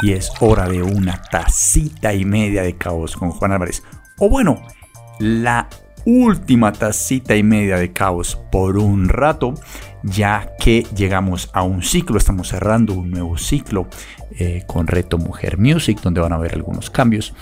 y es hora de una tacita y media de caos con Juan Álvarez. O bueno, la última tacita y media de caos por un rato, ya que llegamos a un ciclo, estamos cerrando un nuevo ciclo eh, con Reto Mujer Music, donde van a haber algunos cambios.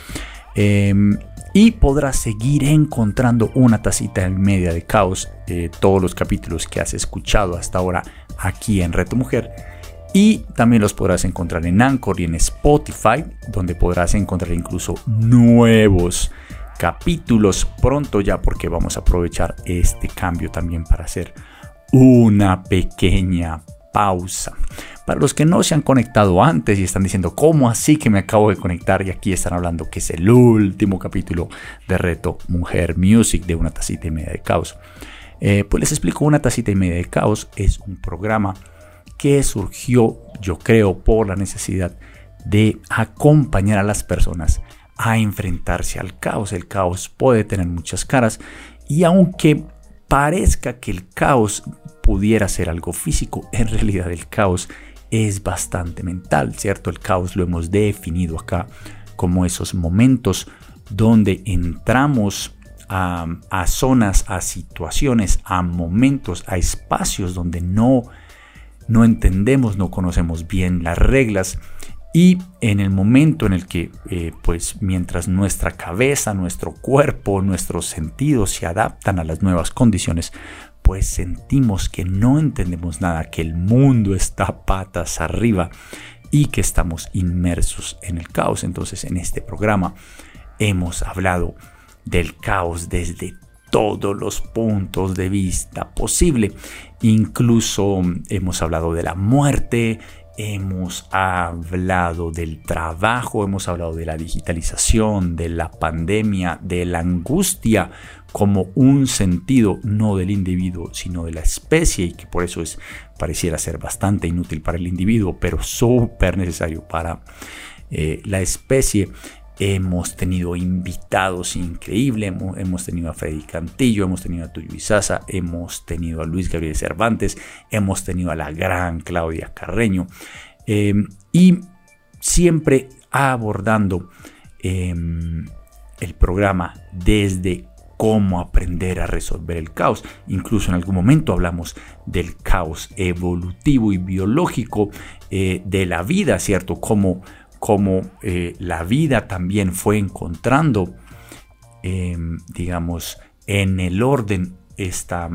Em, y podrás seguir encontrando una tacita y media de caos, eh, todos los capítulos que has escuchado hasta ahora aquí en Reto Mujer y también los podrás encontrar en Anchor y en Spotify, donde podrás encontrar incluso nuevos capítulos pronto ya porque vamos a aprovechar este cambio también para hacer una pequeña pausa. Para los que no se han conectado antes y están diciendo, ¿cómo así que me acabo de conectar? Y aquí están hablando que es el último capítulo de Reto Mujer Music de una tacita y media de caos. Eh, pues les explico, una tacita y media de caos es un programa que surgió, yo creo, por la necesidad de acompañar a las personas a enfrentarse al caos. El caos puede tener muchas caras y aunque parezca que el caos pudiera ser algo físico, en realidad el caos es bastante mental, ¿cierto? El caos lo hemos definido acá como esos momentos donde entramos a, a zonas, a situaciones, a momentos, a espacios donde no no entendemos, no conocemos bien las reglas y en el momento en el que, eh, pues mientras nuestra cabeza, nuestro cuerpo, nuestros sentidos se adaptan a las nuevas condiciones, pues sentimos que no entendemos nada, que el mundo está patas arriba y que estamos inmersos en el caos. Entonces en este programa hemos hablado del caos desde todos los puntos de vista posible. Incluso hemos hablado de la muerte, hemos hablado del trabajo, hemos hablado de la digitalización, de la pandemia, de la angustia como un sentido no del individuo, sino de la especie y que por eso es pareciera ser bastante inútil para el individuo, pero súper necesario para eh, la especie. Hemos tenido invitados increíbles, hemos, tenido a Freddy Cantillo, hemos tenido a Tuyo Izaza, hemos tenido a Luis Gabriel Cervantes, hemos tenido a la gran Claudia Carreño em, y siempre abordando em, el programa desde cómo aprender a resolver el caos. Incluso en algún momento hablamos del caos evolutivo y biológico eh, de la vida, ¿cierto? Cómo como eh, la vida también fue encontrando, em, digamos, en el orden esta,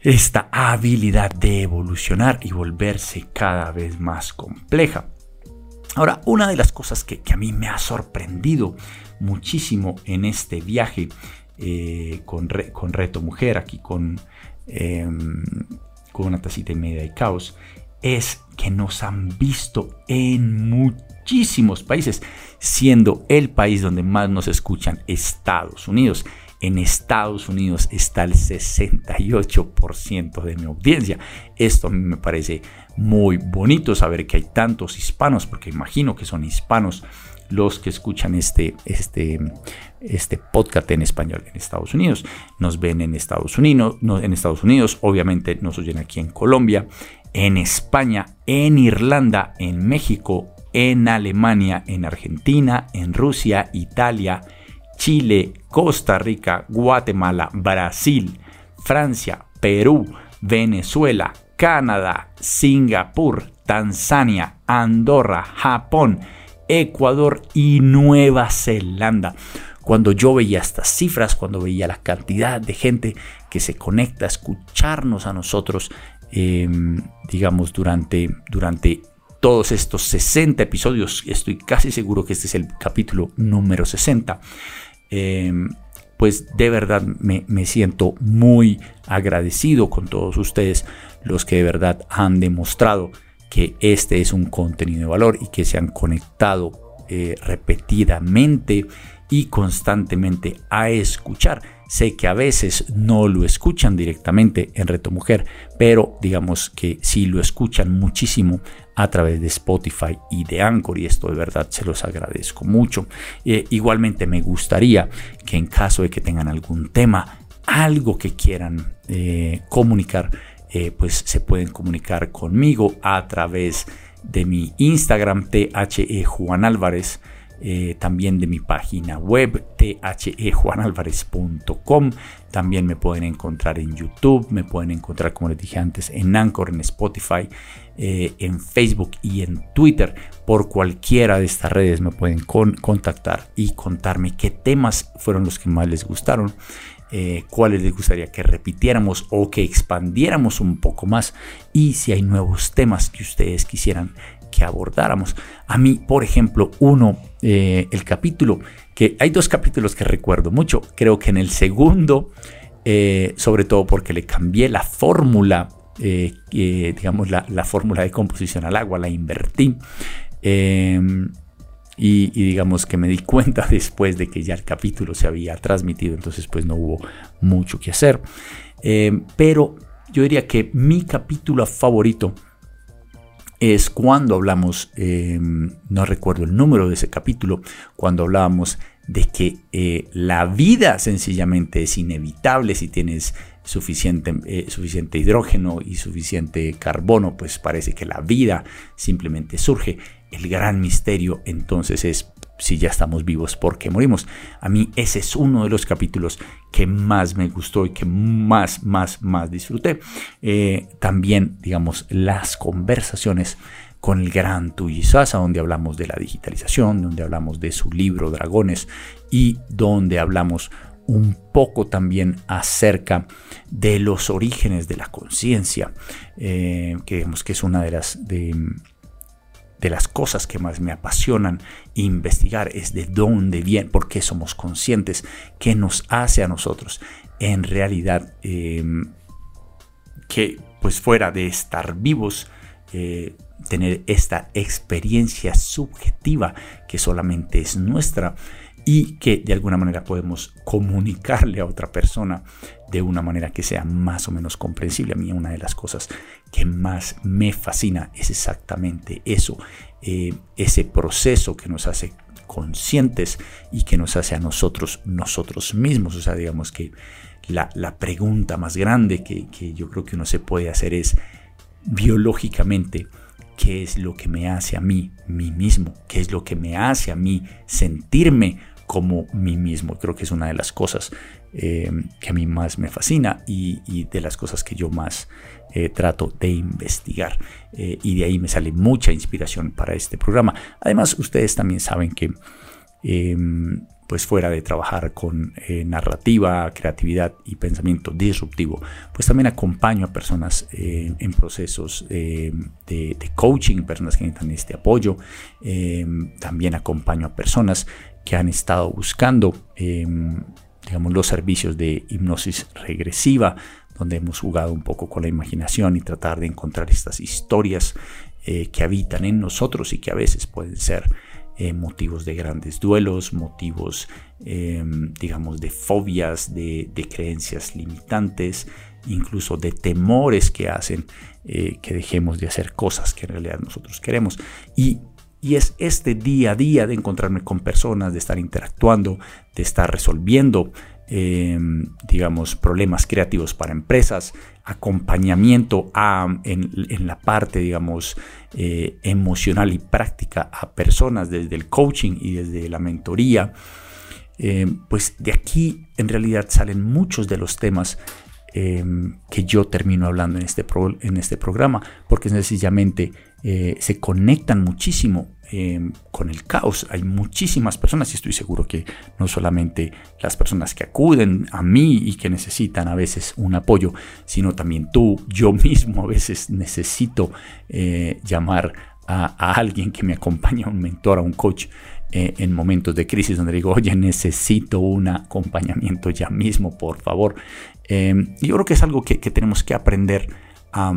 esta habilidad de evolucionar y volverse cada vez más compleja. Ahora, una de las cosas que, a mí me ha sorprendido muchísimo en este viaje eh, con, con, Reto Mujer, aquí con, em, con una tacita y media de caos, es que nos han visto en muchísimos países, siendo el país donde más nos escuchan Estados Unidos. En Estados Unidos está el 68% de mi audiencia. Esto a mí me parece muy bonito saber que hay tantos hispanos, porque imagino que son hispanos los que escuchan este, este, este podcast en español en Estados Unidos. Nos ven en Estados Unidos, en Estados Unidos, obviamente nos oyen aquí en Colombia, en España, en Irlanda, en México, en Alemania, en Argentina, en Rusia, Italia, Chile, Costa Rica, Guatemala, Brasil, Francia, Perú, Venezuela, Canadá, Singapur, Tanzania, Andorra, Japón, Ecuador y Nueva Zelanda. Cuando yo veía estas cifras, cuando veía la cantidad de gente que se conecta a escucharnos a nosotros, Em, digamos, durante, durante todos estos 60 episodios, estoy casi seguro que este es el capítulo número 60, em, pues de verdad me, me, siento muy agradecido con todos ustedes, los que de verdad han demostrado que este es un contenido de valor y que se han conectado eh, repetidamente y constantemente a escuchar. Sé que a veces no lo escuchan directamente en Reto Mujer, pero digamos que sí lo escuchan muchísimo a través de Spotify y de Anchor y esto de verdad se los agradezco mucho. Eh, igualmente me gustaría que en caso de que tengan algún tema, algo que quieran eh, comunicar, eh, pues se pueden comunicar conmigo a través de mi Instagram, THE Juan Álvarez. Eh, también de mi página web thejuanalvarez.com. También me pueden encontrar en YouTube, me pueden encontrar, como les dije antes, en Anchor, en Spotify, eh, en Facebook y en Twitter. Por cualquiera de estas redes me pueden contactar y contarme qué temas fueron los que más les gustaron. Eh, cuáles les gustaría que repitiéramos o que expandiéramos un poco más y si hay nuevos temas que ustedes quisieran que abordáramos. A mí, por ejemplo, uno, eh, el capítulo, que hay dos capítulos que recuerdo mucho. Creo que en el segundo, eh, sobre todo porque le cambié la fórmula, eh, digamos, la, fórmula de composición al agua, la invertí. Em, y, digamos que me di cuenta después de que ya el capítulo se había transmitido, entonces pues no hubo mucho que hacer. Em, pero yo diría que mi capítulo favorito es cuando hablamos, em, no recuerdo el número de ese capítulo, cuando hablábamos de que eh, la vida sencillamente es inevitable si tienes suficiente, eh, suficiente hidrógeno y suficiente carbono, pues parece que la vida simplemente surge. El gran misterio entonces es si ya estamos vivos, ¿por qué morimos? A mí ese es uno de los capítulos que más me gustó y que más, más, más disfruté. Eh, también, digamos, las conversaciones con el gran Tuyi Sasa, donde hablamos de la digitalización, donde hablamos de su libro Dragones y donde hablamos un poco también acerca de los orígenes de la conciencia, eh, que digamos que es una de las de las cosas que más me apasionan investigar es de dónde viene, por qué somos conscientes, qué nos hace a nosotros. En realidad em, que pues fuera de estar vivos, eh, tener esta experiencia subjetiva que solamente es nuestra y que de alguna manera podemos comunicarle a otra persona de una manera que sea más o menos comprensible. A mí una de las cosas que más me fascina es exactamente eso, eh, ese proceso que nos hace conscientes y que nos hace a nosotros nosotros mismos. O sea, digamos que la, pregunta más grande que, que yo creo que uno se puede hacer es biológicamente, ¿qué es lo que me hace a mí, mí mismo? ¿Qué es lo que me hace a mí sentirme como mí mismo. Creo que es una de las cosas eh, que a mí más me fascina y, de las cosas que yo más eh, trato de investigar. Eh, y de ahí me sale mucha inspiración para este programa. Además, ustedes también saben que em, pues fuera de trabajar con narrativa, creatividad y pensamiento disruptivo, pues también acompaño a personas en procesos de, coaching, personas que necesitan este apoyo, em, también acompaño a personas que han estado buscando em, digamos, los servicios de hipnosis regresiva, donde hemos jugado un poco con la imaginación y tratar de encontrar estas historias eh, que habitan en nosotros y que a veces pueden ser eh, motivos de grandes duelos, motivos, em, digamos, de fobias, de, creencias limitantes, incluso de temores que hacen eh, que dejemos de hacer cosas que en realidad nosotros queremos. Y y es este día a día de encontrarme con personas, de estar interactuando, de estar resolviendo, em, digamos, problemas creativos para empresas, acompañamiento en, la parte, digamos, eh, emocional y práctica a personas desde el coaching y desde la mentoría. Em, pues de aquí en realidad salen muchos de los temas em, que yo termino hablando en este, en este programa, porque sencillamente eh, se conectan muchísimo Em, con el caos. Hay muchísimas personas y estoy seguro que no solamente las personas que acuden a mí y que necesitan a veces un apoyo, sino también tú, yo mismo a veces necesito eh, llamar a, alguien que me acompañe, a un mentor, a un coach. Eh, en momentos de crisis donde digo, oye, necesito un acompañamiento ya mismo, por favor. Em, yo creo que es algo que, tenemos que aprender a,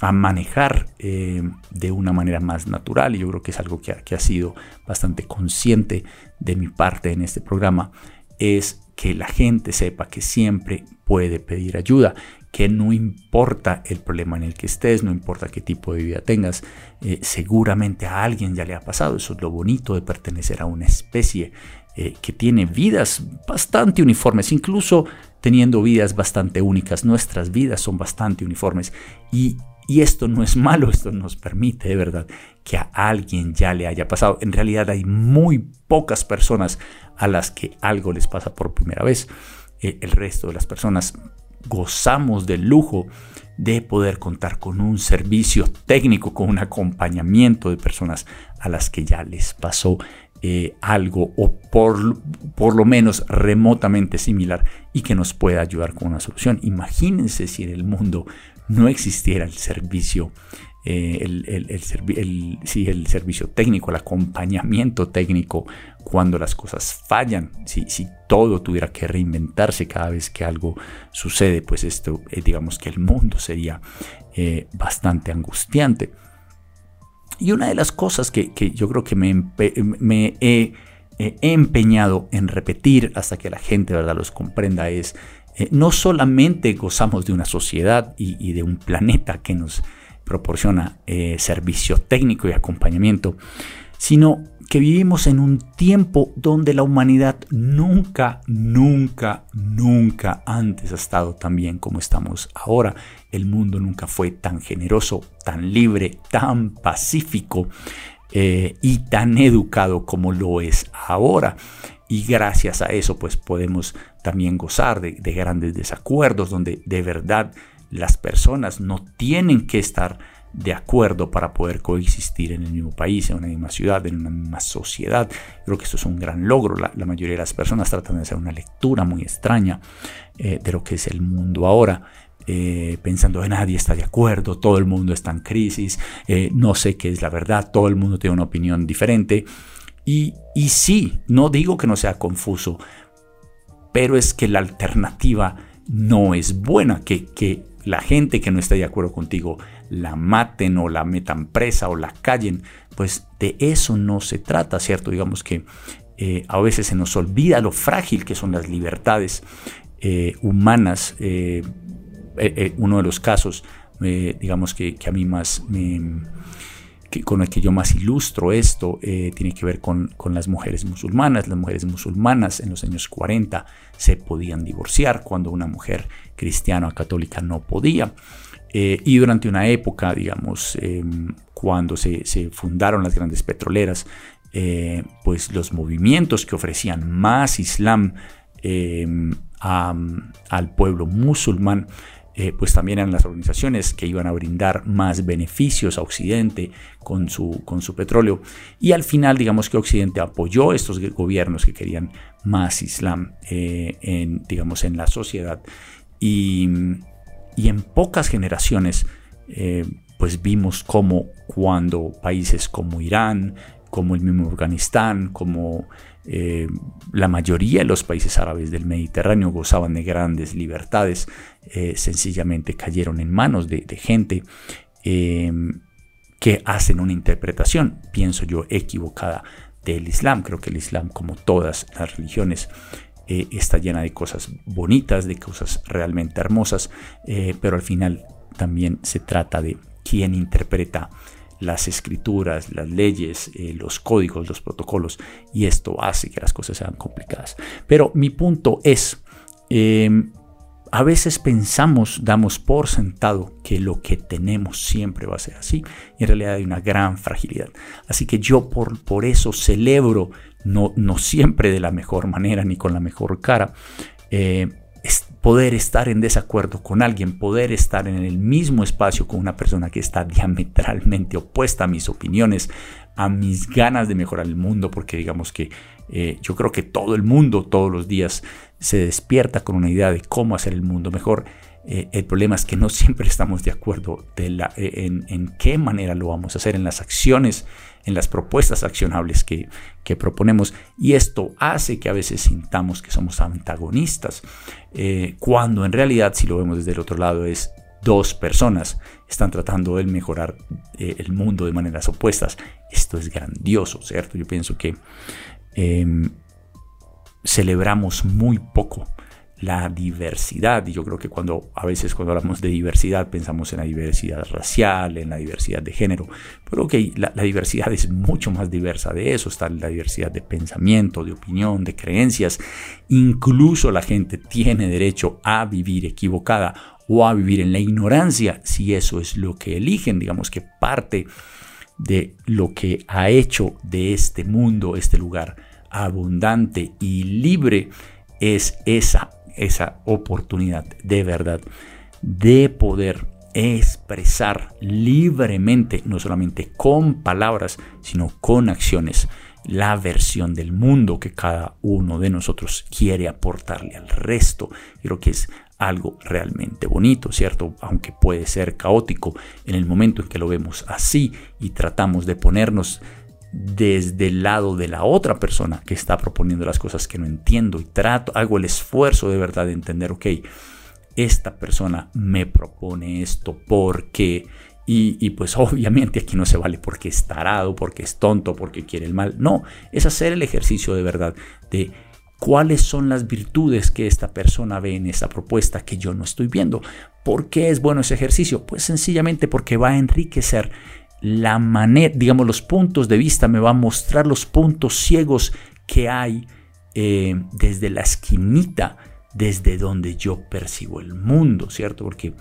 a manejar eh, de una manera más natural y yo creo que es algo que que ha sido bastante consciente de mi parte en este programa es que la gente sepa que siempre puede pedir ayuda, que no importa el problema en el que estés, no importa qué tipo de vida tengas, eh, seguramente a alguien ya le ha pasado. Eso es lo bonito de pertenecer a una especie eh, que tiene vidas bastante uniformes, incluso teniendo vidas bastante únicas. Nuestras vidas son bastante uniformes y, y esto no es malo, esto nos permite de verdad que a alguien ya le haya pasado. En realidad hay muy pocas personas a las que algo les pasa por primera vez. Eh, el resto de las personas gozamos del lujo de poder contar con un servicio técnico, con un acompañamiento de personas a las que ya les pasó eh, algo o por, por lo menos remotamente similar y que nos pueda ayudar con una solución. Imagínense si en el mundo no existiera el servicio eh, el, el, el, servicio técnico, el acompañamiento técnico cuando las cosas fallan, si, si, todo tuviera que reinventarse cada vez que algo sucede, pues esto, eh, digamos que el mundo sería eh, bastante angustiante. Y una de las cosas que, yo creo que me, me he, empeñado en repetir hasta que la gente ¿verdad? los comprenda es, no solamente gozamos de una sociedad y, y de un planeta que nos proporciona eh, servicio técnico y acompañamiento, sino que vivimos en un tiempo donde la humanidad nunca, nunca, nunca antes ha estado tan bien como estamos ahora. El mundo nunca fue tan generoso, tan libre, tan pacífico eh, y tan educado como lo es ahora. Y gracias a eso pues podemos también gozar de grandes desacuerdos donde de verdad las personas no tienen que estar de acuerdo para poder coexistir en el mismo país, en una misma ciudad, en una misma sociedad. Creo que esto es un gran logro. La, mayoría de las personas tratan de hacer una lectura muy extraña eh, de lo que es el mundo ahora. Eh, pensando que nadie está de acuerdo, todo el mundo está en crisis, eh, no sé qué es la verdad, todo el mundo tiene una opinión diferente. Y, y sí, no digo que no sea confuso, pero es que la alternativa no es buena, que, que la gente que no está de acuerdo contigo la maten o la metan presa o la callen, pues de eso no se trata, ¿cierto? Digamos que eh, a veces se nos olvida lo frágil que son las libertades eh, humanas. Eh, uno de los casos, digamos que, a mí más me, con el que yo más ilustro esto tiene que ver con, con, las mujeres musulmanas. Las mujeres musulmanas en los años 40 se podían divorciar cuando una mujer cristiana o católica no podía. Eh, y durante una época, digamos, em, cuando se, fundaron las grandes petroleras, eh, pues los movimientos que ofrecían más Islam em, al pueblo musulmán, eh, pues también eran las organizaciones que iban a brindar más beneficios a Occidente con su, con su petróleo. Y al final, digamos que Occidente apoyó estos gobiernos que querían más Islam en, digamos, en la sociedad. Y, en pocas generaciones, eh, pues vimos cómo cuando países como Irán, como el mismo Afganistán, como eh, la mayoría de los países árabes del Mediterráneo gozaban de grandes libertades, eh, sencillamente cayeron en manos de gente que hacen una interpretación, pienso yo, equivocada del Islam. Creo que el Islam, como todas las religiones, eh, está llena de cosas bonitas, de cosas realmente hermosas, eh, pero al final también se trata de quién interpreta las escrituras, las leyes, eh, los códigos, los protocolos, y esto hace que las cosas sean complicadas. Pero mi punto es, em, a veces pensamos, damos por sentado que lo que tenemos siempre va a ser así, y en realidad hay una gran fragilidad. Así que yo por, por eso celebro no, no siempre de la mejor manera ni con la mejor cara. Eh, poder estar en desacuerdo con alguien, poder estar en el mismo espacio con una persona que está diametralmente opuesta a mis opiniones, a mis ganas de mejorar el mundo, porque digamos que eh, yo creo que todo el mundo todos los días se despierta con una idea de cómo hacer el mundo mejor. Eh, el problema es que no siempre estamos de acuerdo la, en, qué manera lo vamos a hacer, en las acciones en las propuestas accionables que, proponemos y esto hace que a veces sintamos que somos antagonistas, eh, cuando en realidad si lo vemos desde el otro lado es dos personas están tratando de mejorar eh, el mundo de maneras opuestas. Esto es grandioso, ¿cierto? Yo pienso que em, celebramos muy poco la diversidad. Y yo creo que cuando a veces cuando hablamos de diversidad pensamos en la diversidad racial, en la diversidad de género. Pero que la, diversidad es mucho más diversa de eso. Está la diversidad de pensamiento, de opinión, de creencias. Incluso la gente tiene derecho a vivir equivocada o a vivir en la ignorancia si eso es lo que eligen. Digamos que parte de lo que ha hecho de este mundo, este lugar abundante y libre, es esa esa oportunidad de verdad de poder expresar libremente, no solamente con palabras, sino con acciones, la versión del mundo que cada uno de nosotros quiere aportarle al resto. Creo que es algo realmente bonito, ¿cierto? Aunque puede ser caótico en el momento en que lo vemos así y tratamos de ponernos desde el lado de la otra persona que está proponiendo las cosas que no entiendo y trato, hago el esfuerzo de verdad de entender, ok, esta persona me propone esto porque, y, y, pues obviamente aquí no se vale porque es tarado, porque es tonto, porque quiere el mal, no, es hacer el ejercicio de verdad de cuáles son las virtudes que esta persona ve en esta propuesta que yo no estoy viendo. ¿Por qué es bueno ese ejercicio? Pues sencillamente porque va a enriquecer la manera, digamos, los puntos de vista, me va a mostrar los puntos ciegos que hay eh, desde la esquinita, desde donde yo percibo el mundo, ¿cierto? Porque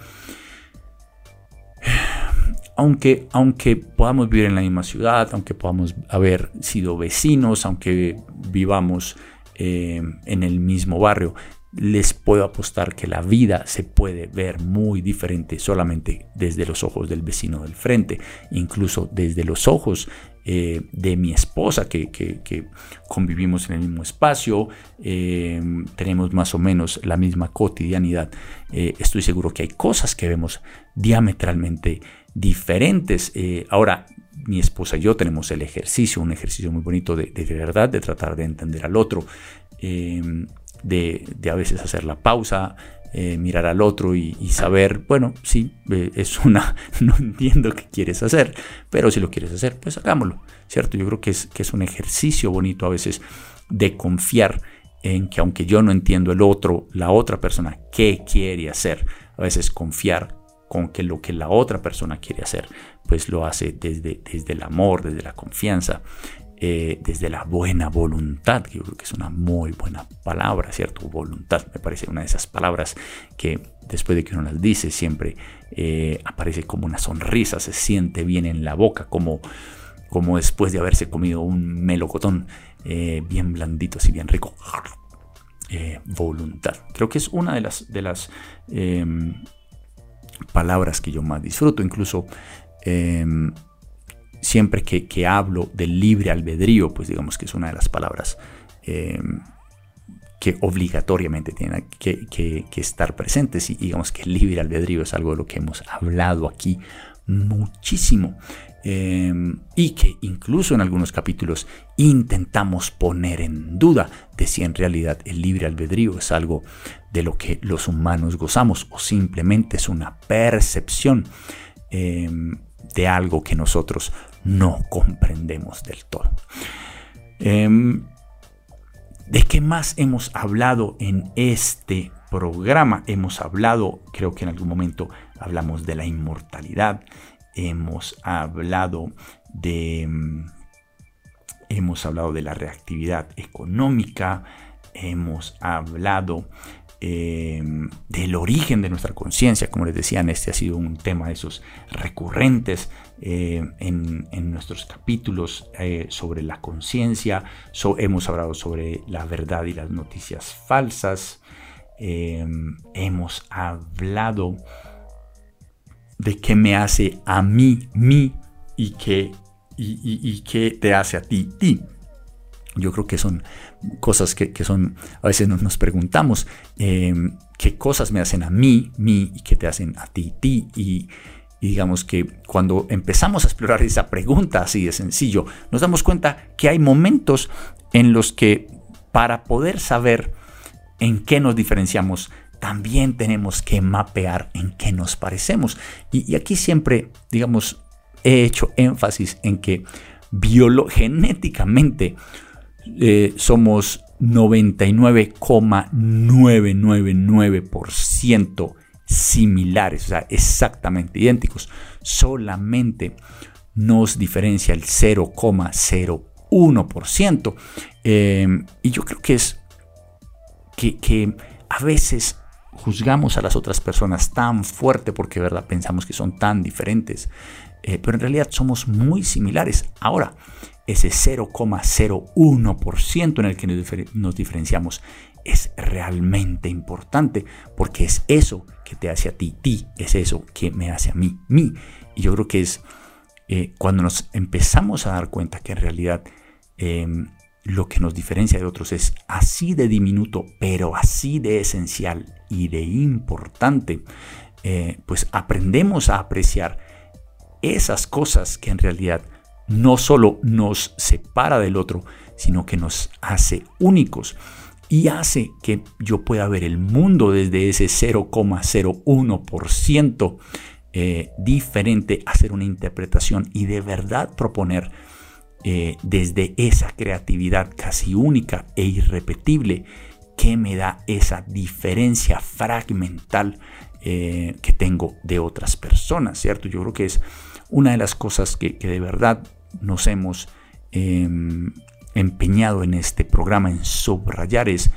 aunque, aunque podamos vivir en la misma ciudad, aunque podamos haber sido vecinos, aunque vivamos eh, en el mismo barrio, les puedo apostar que la vida se puede ver muy diferente solamente desde los ojos del vecino del frente, incluso desde los ojos eh, de mi esposa, que, convivimos en el mismo espacio, eh, tenemos más o menos la misma cotidianidad. Eh, estoy seguro que hay cosas que vemos diametralmente diferentes. ahora, mi esposa y yo tenemos el ejercicio, un ejercicio muy bonito de, de verdad, de tratar de entender al otro de, a veces hacer la pausa, eh, mirar al otro y, saber, bueno, sí, eh, es una, no entiendo qué quieres hacer, pero si lo quieres hacer, pues hagámoslo, ¿cierto? Yo creo que es, que es un ejercicio bonito a veces de confiar en que aunque yo no entiendo el otro, la otra persona, qué quiere hacer, a veces confiar con que lo que la otra persona quiere hacer, pues lo hace desde, desde el amor, desde la confianza, eh, desde la buena voluntad, que yo creo que es una muy buena palabra, ¿cierto? Voluntad, me parece una de esas palabras que después de que uno las dice siempre eh, aparece como una sonrisa, se siente bien en la boca, como, como después de haberse comido un melocotón eh, bien blandito, así bien rico. voluntad. Creo que es una de las, de las em, palabras que yo más disfruto, incluso em, siempre que, hablo del libre albedrío, pues digamos que es una de las palabras eh, que obligatoriamente tienen que, estar presentes y digamos que el libre albedrío es algo de lo que hemos hablado aquí muchísimo eh, y que incluso en algunos capítulos intentamos poner en duda de si en realidad el libre albedrío es algo de lo que los humanos gozamos o simplemente es una percepción eh, de algo que nosotros no comprendemos del todo. Em, ¿De qué más hemos hablado en este programa? Hemos hablado, creo que en algún momento hablamos de la inmortalidad, hemos hablado de, em, hemos hablado de la reactividad económica, hemos hablado em, del origen de nuestra conciencia. Como les decía, este ha sido un tema de esos recurrentes eh, en, nuestros capítulos eh, sobre la conciencia, hemos hablado sobre la verdad y las noticias falsas, eh, hemos hablado de qué me hace a mí, mí, y qué, y, qué te hace a ti, ti. Yo creo que son cosas que, son, a veces nos, preguntamos, qué cosas me hacen a mí, mí, y qué te hacen a ti, ti. Y, y digamos que cuando empezamos a explorar esa pregunta así de sencillo, nos damos cuenta que hay momentos en los que para poder saber en qué nos diferenciamos, también tenemos que mapear en qué nos parecemos. Y, aquí siempre, digamos, he hecho énfasis en que genéticamente eh, somos 99,999% similares, o sea, exactamente idénticos. Solamente nos diferencia el 0,01%. Eh, y yo creo que es que, que a veces juzgamos a las otras personas tan fuerte porque verdad pensamos que son tan diferentes, eh, pero en realidad somos muy similares. Ahora, ese 0,01% en el que nos, diferenciamos es realmente importante porque es eso que te hace a ti, ti, es eso que me hace a mí, mí. Y yo creo que es eh, cuando nos empezamos a dar cuenta que en realidad em, lo que nos diferencia de otros es así de diminuto, pero así de esencial y de importante, eh, pues aprendemos a apreciar esas cosas que en realidad no solo nos separa del otro, sino que nos hace únicos y hace que yo pueda ver el mundo desde ese 0,01% eh, diferente, hacer una interpretación y de verdad proponer eh, desde esa creatividad casi única e irrepetible que me da esa diferencia fragmental eh, que tengo de otras personas, ¿cierto? Yo creo que es una de las cosas que, de verdad nos hemos em, empeñado en este programa en subrayar es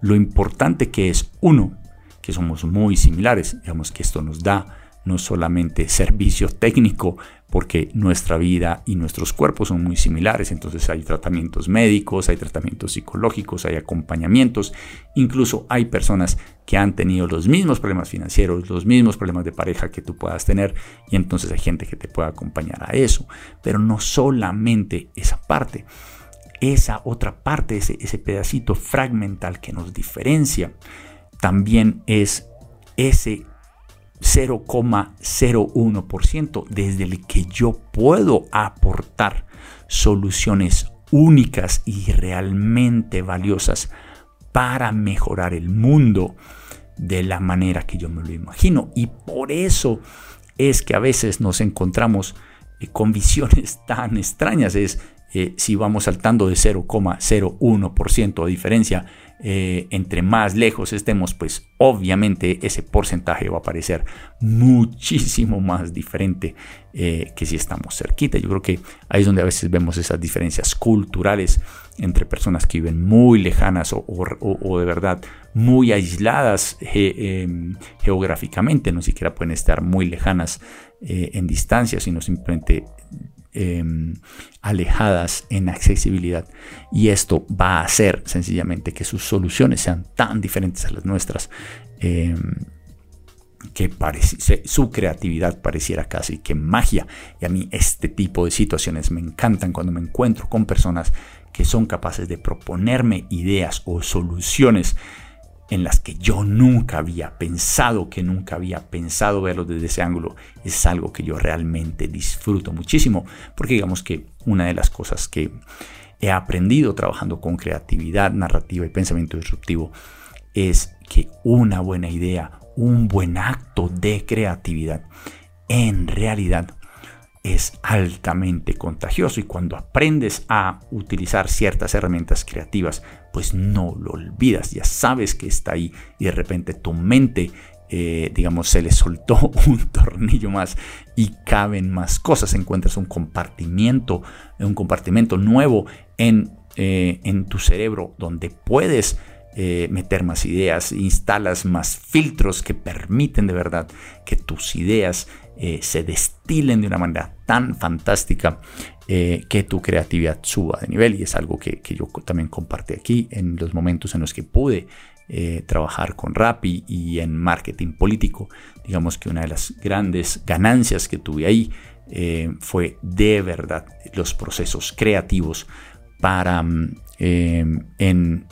lo importante que es, uno, que somos muy similares, digamos que esto nos da no solamente servicio técnico, porque nuestra vida y nuestros cuerpos son muy similares, entonces hay tratamientos médicos, hay tratamientos psicológicos, hay acompañamientos, incluso hay personas que han tenido los mismos problemas financieros, los mismos problemas de pareja que tú puedas tener, y entonces hay gente que te puede acompañar a eso, pero no solamente esa parte, esa otra parte, ese, ese pedacito fragmental que nos diferencia, también es ese 0,01% desde el que yo puedo aportar soluciones únicas y realmente valiosas para mejorar el mundo de la manera que yo me lo imagino. Y por eso es que a veces nos encontramos eh, con visiones tan extrañas. Es eh, si vamos saltando de 0,01% de diferencia eh, entre más lejos estemos, pues obviamente ese porcentaje va a parecer muchísimo más diferente eh, que si estamos cerquita. Yo creo que ahí es donde a veces vemos esas diferencias culturales entre personas que viven muy lejanas o, de verdad muy aisladas em, geográficamente, no siquiera pueden estar muy lejanas en distancia, sino simplemente Em, alejadas en accesibilidad. Y esto va a hacer sencillamente que sus soluciones sean tan diferentes a las nuestras em, que su creatividad pareciera casi que magia. Y a mí este tipo de situaciones me encantan cuando me encuentro con personas que son capaces de proponerme ideas o soluciones en las que yo nunca había pensado, que nunca había pensado verlo desde ese ángulo, es algo que yo realmente disfruto muchísimo, porque digamos que una de las cosas que he aprendido trabajando con creatividad narrativa y pensamiento disruptivo es que una buena idea, un buen acto de creatividad, en realidad es altamente contagioso y cuando aprendes a utilizar ciertas herramientas creativas, pues no lo olvidas, ya sabes que está ahí y de repente tu mente, eh, digamos, se le soltó un tornillo más y caben más cosas, encuentras un compartimiento, un compartimento nuevo en, eh, en tu cerebro donde puedes eh, meter más ideas, instalas más filtros que permiten de verdad que tus ideas eh, se destilen de una manera tan fantástica eh, que tu creatividad suba de nivel. Y es algo que, yo también compartí aquí en los momentos en los que pude trabajar con Rappi y en marketing político. Digamos que una de las grandes ganancias que tuve ahí fue de verdad los procesos creativos para mm, en,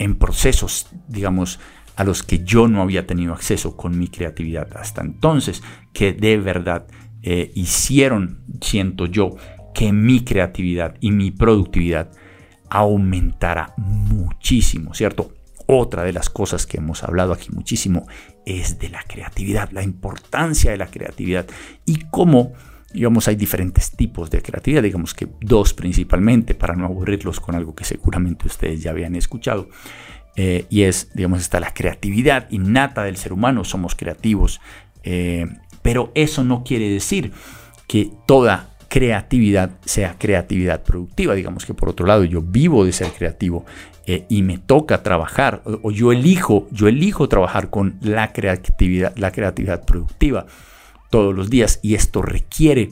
en procesos, digamos, a los que yo no había tenido acceso con mi creatividad hasta entonces, que de verdad eh, hicieron, siento yo, que mi creatividad y mi productividad aumentara muchísimo, ¿cierto? otra de las cosas que hemos hablado aquí muchísimo es de la creatividad, la importancia de la creatividad y cómo, digamos, hay diferentes tipos de creatividad, digamos que dos principalmente, para no aburrirlos con algo que seguramente ustedes ya habían escuchado. Eh, y es, digamos, está la creatividad innata del ser humano, somos creativos, eh, pero eso no quiere decir que toda creatividad sea creatividad productiva. Digamos que por otro lado yo vivo de ser creativo eh, y me toca trabajar o, yo elijo, yo elijo trabajar con la creatividad, la creatividad productiva todos los días y esto requiere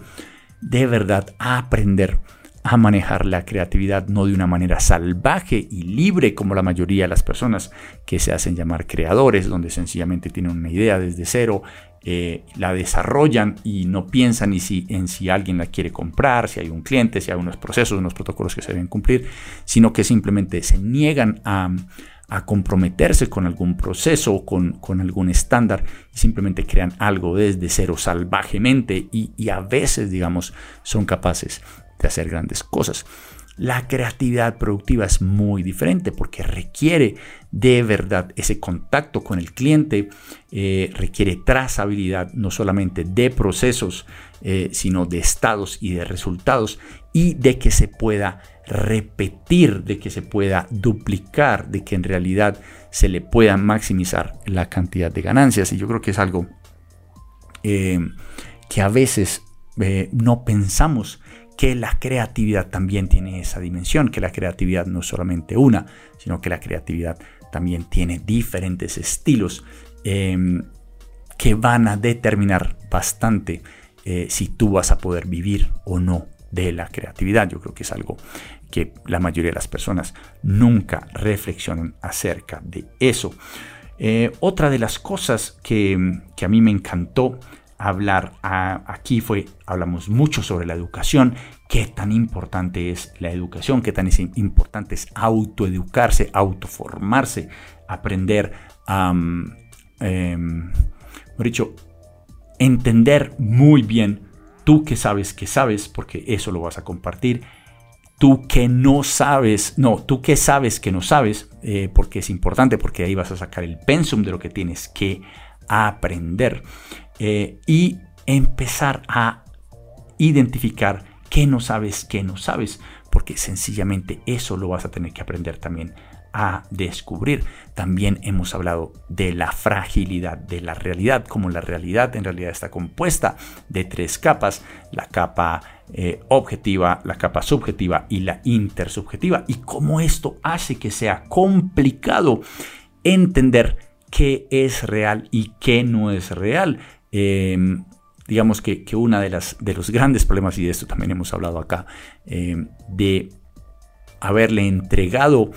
de verdad aprender a manejar la creatividad no de una manera salvaje y libre como la mayoría de las personas que se hacen llamar creadores, donde sencillamente tienen una idea desde cero eh, la desarrollan y no piensan ni si, en si alguien la quiere comprar, si hay un cliente, si hay unos procesos, unos protocolos que se deben cumplir, sino que simplemente se niegan a, comprometerse con algún proceso o con, algún estándar y simplemente crean algo desde cero salvajemente y, y a veces, digamos, son capaces de hacer grandes cosas. La creatividad productiva es muy diferente porque requiere de verdad ese contacto con el cliente, eh, requiere trazabilidad no solamente de procesos, eh, sino de estados y de resultados y de que se pueda repetir, de que se pueda duplicar, de que en realidad se le pueda maximizar la cantidad de ganancias. Y yo creo que es algo eh, que a veces no pensamos que la creatividad también tiene esa dimensión, que la creatividad no es solamente una, sino que la creatividad también tiene diferentes estilos em, que van a determinar bastante eh, si tú vas a poder vivir o no de la creatividad. Yo creo que es algo que la mayoría de las personas nunca reflexionan acerca de eso. Eh, otra de las cosas que, que a mí me encantó hablar aquí fue, hablamos mucho sobre la educación, qué tan importante es la educación, qué tan importante es autoeducarse, autoformarse, aprender a, em, dicho, entender muy bien tú que sabes que sabes, porque eso lo vas a compartir, tú que no sabes, no, tú que sabes que no sabes, eh, porque es importante, porque ahí vas a sacar el pensum de lo que tienes que aprender. Eh, y empezar a identificar qué no sabes, qué no sabes, porque sencillamente eso lo vas a tener que aprender también a descubrir. También hemos hablado de la fragilidad de la realidad, como la realidad en realidad está compuesta de tres capas, la capa eh, objetiva, la capa subjetiva y la intersubjetiva, y cómo esto hace que sea complicado entender qué es real y qué no es real. Em, digamos que, que una de, las, de los grandes problemas, y de esto también hemos hablado acá, em, de haberle entregado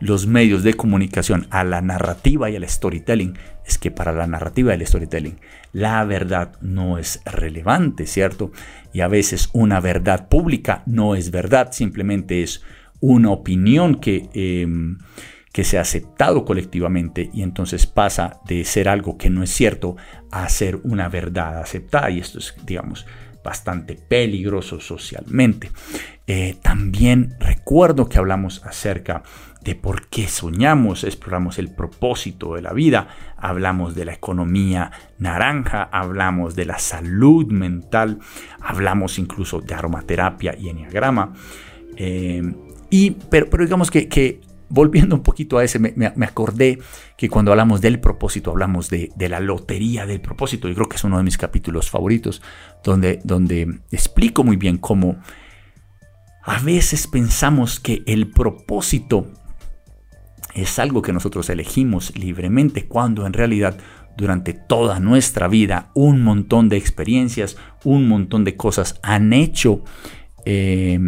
los medios de comunicación a la narrativa y al storytelling, es que para la narrativa y el storytelling la verdad no es relevante, ¿cierto? Y a veces una verdad pública no es verdad, simplemente es una opinión que... Em, que se ha aceptado colectivamente y entonces pasa de ser algo que no es cierto a ser una verdad aceptada y esto es, digamos, bastante peligroso socialmente. Eh, también recuerdo que hablamos acerca de por qué soñamos, exploramos el propósito de la vida, hablamos de la economía naranja, hablamos de la salud mental, hablamos incluso de aromaterapia y enneagrama. Eh, y, pero, digamos que volviendo un poquito a ese, me, acordé que cuando hablamos del propósito, hablamos de, la lotería del propósito. Yo creo que es uno de mis capítulos favoritos, donde, donde explico muy bien cómo a veces pensamos que el propósito es algo que nosotros elegimos libremente, cuando en realidad durante toda nuestra vida un montón de experiencias, un montón de cosas han hecho. Eh,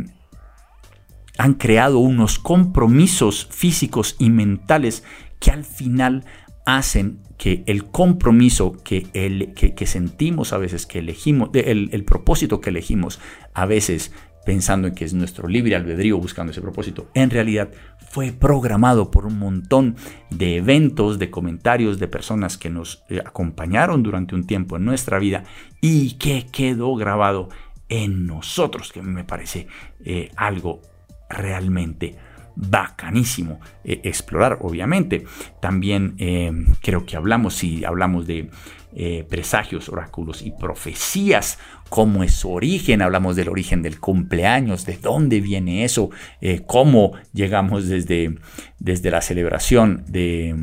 han creado unos compromisos físicos y mentales que al final hacen que el compromiso que, el, que, sentimos a veces, que elegimos, el, propósito que elegimos, a veces pensando en que es nuestro libre albedrío buscando ese propósito, en realidad fue programado por un montón de eventos, de comentarios, de personas que nos eh, acompañaron durante un tiempo en nuestra vida y que quedó grabado en nosotros, que me parece eh, algo realmente bacanísimo eh, explorar, obviamente. También eh, creo que hablamos, si hablamos de eh, presagios, oráculos y profecías, cómo es su origen, hablamos del origen del cumpleaños, de dónde viene eso, cómo llegamos desde, desde la celebración de,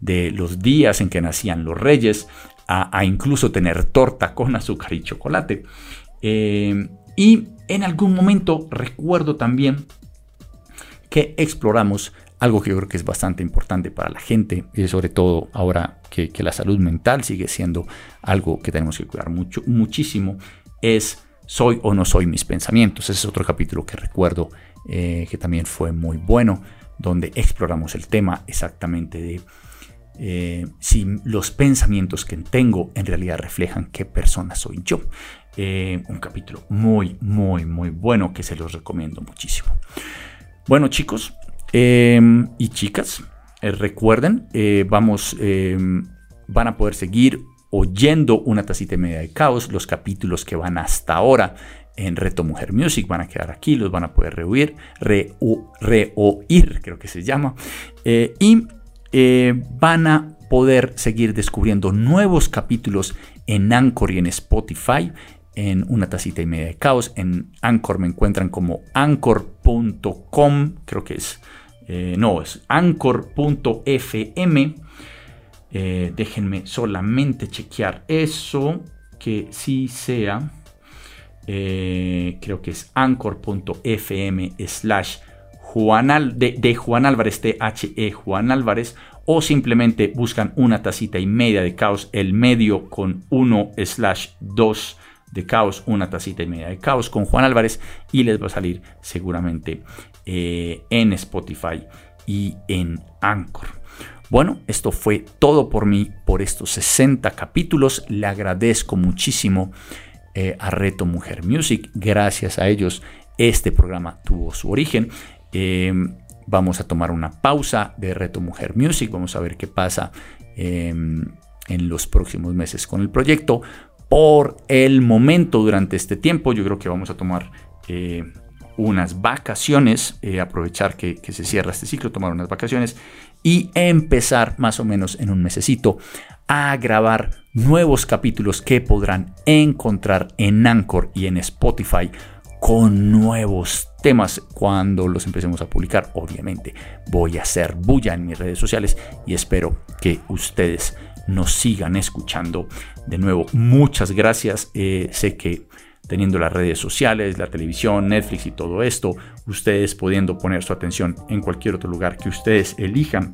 de, los días en que nacían los reyes, a, a incluso tener torta con azúcar y chocolate. Y en algún momento recuerdo también que exploramos algo que yo creo que es bastante importante para la gente, y sobre todo ahora que, la salud mental sigue siendo algo que tenemos que cuidar mucho, muchísimo, es soy o no soy mis pensamientos. Ese es otro capítulo que recuerdo eh, que también fue muy bueno, donde exploramos el tema exactamente de eh, si los pensamientos que tengo en realidad reflejan qué persona soy yo. Eh, un capítulo muy, muy, muy bueno que se los recomiendo muchísimo. Bueno chicos em, y chicas, eh, recuerden, vamos, em, van a poder seguir oyendo una tacita y media de caos, los capítulos que van hasta ahora en Reto Mujer Music van a quedar aquí, los van a poder reoír, reoír, creo que se llama, y eh, van a poder seguir descubriendo nuevos capítulos en Anchor y en Spotify en una tacita y media de caos. En Anchor me encuentran como anchor.com, creo que es, eh, no, es anchor.fm. Eh, déjenme solamente chequear eso, que sí sea. creo que es anchor.fm slash Juan de, Juan Álvarez, T-H-E Juan Álvarez, o simplemente buscan una tacita y media de caos, el medio con 1 slash 2 de caos, una tacita y media de caos con Juan Álvarez y les va a salir seguramente eh, en Spotify y en Anchor. Bueno, esto fue todo por mí por estos 60 capítulos. Le agradezco muchísimo eh, a Reto Mujer Music. Gracias a ellos este programa tuvo su origen. Em, vamos a tomar una pausa de Reto Mujer Music. Vamos a ver qué pasa em, en los próximos meses con el proyecto. Por el momento, durante este tiempo, yo creo que vamos a tomar eh, unas vacaciones, eh, aprovechar que, que, se cierra este ciclo, tomar unas vacaciones y empezar más o menos en un mesecito a grabar nuevos capítulos que podrán encontrar en Anchor y en Spotify con nuevos temas cuando los empecemos a publicar. Obviamente voy a hacer bulla en mis redes sociales y espero que ustedes nos sigan escuchando. De nuevo, muchas gracias. Eh, sé que teniendo las redes sociales, la televisión, Netflix y todo esto, ustedes pudiendo poner su atención en cualquier otro lugar que ustedes elijan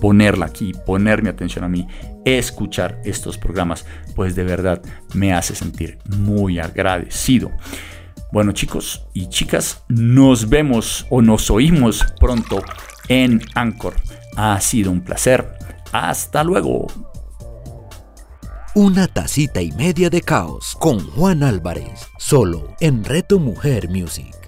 ponerla aquí, poner mi atención a mí, escuchar estos programas, pues de verdad me hace sentir muy agradecido. Bueno chicos y chicas, nos vemos o nos oímos pronto en Anchor. Ha sido un placer. Hasta luego. Una tacita y media de caos con Juan Álvarez, solo en Reto Mujer Music.